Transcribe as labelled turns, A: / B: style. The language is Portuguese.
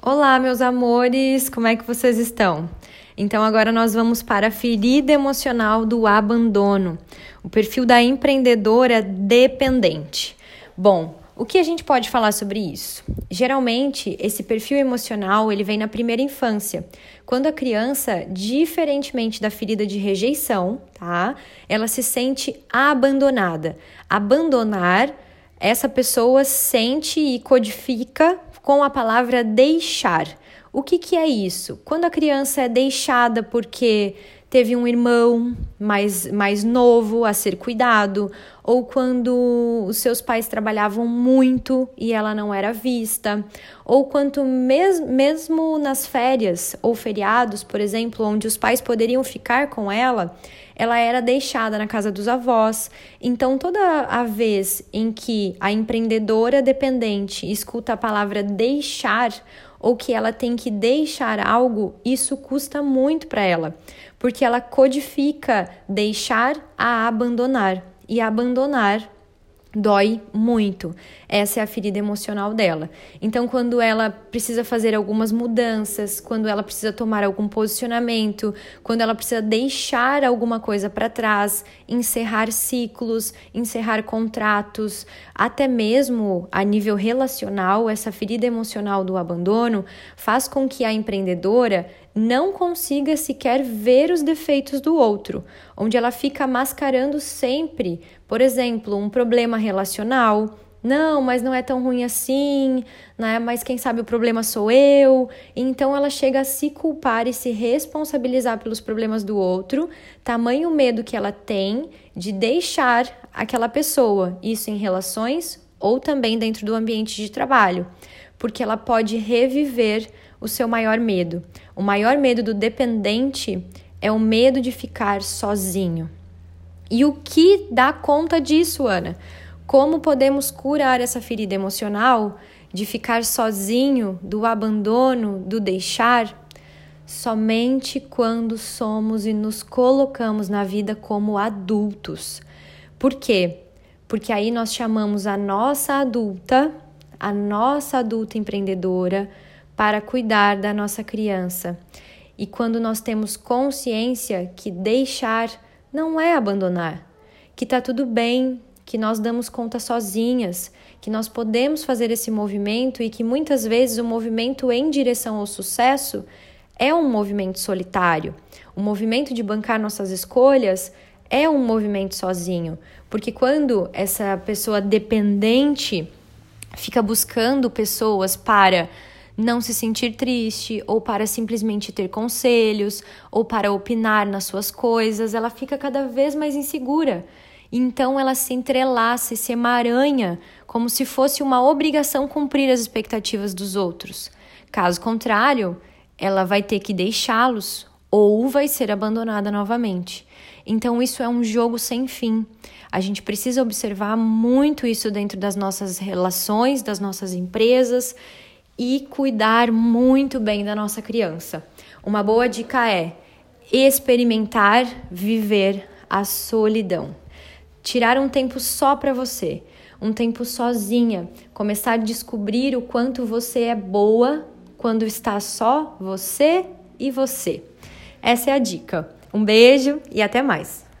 A: Olá, meus amores, como é que vocês estão? Então, agora nós vamos para a ferida emocional do abandono, o perfil da empreendedora dependente. Bom, o que a gente pode falar sobre isso? Geralmente, esse perfil emocional ele vem na primeira infância, quando a criança, diferentemente da ferida de rejeição, tá? Ela se sente abandonada. Abandonar, essa pessoa sente e codifica com a palavra deixar. O que, que é isso? Quando a criança é deixada porque teve um irmão mais, mais novo a ser cuidado, ou quando os seus pais trabalhavam muito e ela não era vista, ou quando mes mesmo nas férias ou feriados, por exemplo, onde os pais poderiam ficar com ela, ela era deixada na casa dos avós. Então, toda a vez em que a empreendedora dependente escuta a palavra deixar, ou que ela tem que deixar algo, isso custa muito para ela, porque ela codifica deixar a abandonar. E abandonar dói muito. Essa é a ferida emocional dela. Então, quando ela precisa fazer algumas mudanças, quando ela precisa tomar algum posicionamento, quando ela precisa deixar alguma coisa para trás, encerrar ciclos, encerrar contratos, até mesmo a nível relacional, essa ferida emocional do abandono faz com que a empreendedora não consiga sequer ver os defeitos do outro, onde ela fica mascarando sempre, por exemplo, um problema relacional. Não, mas não é tão ruim assim, né? Mas quem sabe o problema sou eu. Então ela chega a se culpar e se responsabilizar pelos problemas do outro, tamanho medo que ela tem de deixar aquela pessoa, isso em relações ou também dentro do ambiente de trabalho, porque ela pode reviver o seu maior medo. O maior medo do dependente é o medo de ficar sozinho. E o que dá conta disso, Ana? Como podemos curar essa ferida emocional de ficar sozinho, do abandono, do deixar? Somente quando somos e nos colocamos na vida como adultos. Por quê? Porque aí nós chamamos a nossa adulta, a nossa adulta empreendedora, para cuidar da nossa criança. E quando nós temos consciência que deixar não é abandonar, que tá tudo bem, que nós damos conta sozinhas, que nós podemos fazer esse movimento e que muitas vezes o movimento em direção ao sucesso é um movimento solitário. O movimento de bancar nossas escolhas é um movimento sozinho, porque quando essa pessoa dependente fica buscando pessoas para não se sentir triste, ou para simplesmente ter conselhos, ou para opinar nas suas coisas, ela fica cada vez mais insegura. Então ela se entrelaça e se emaranha como se fosse uma obrigação cumprir as expectativas dos outros. Caso contrário, ela vai ter que deixá-los ou vai ser abandonada novamente. Então isso é um jogo sem fim. A gente precisa observar muito isso dentro das nossas relações, das nossas empresas e cuidar muito bem da nossa criança. Uma boa dica é experimentar viver a solidão. Tirar um tempo só para você, um tempo sozinha, começar a descobrir o quanto você é boa quando está só você e você. Essa é a dica. Um beijo e até mais.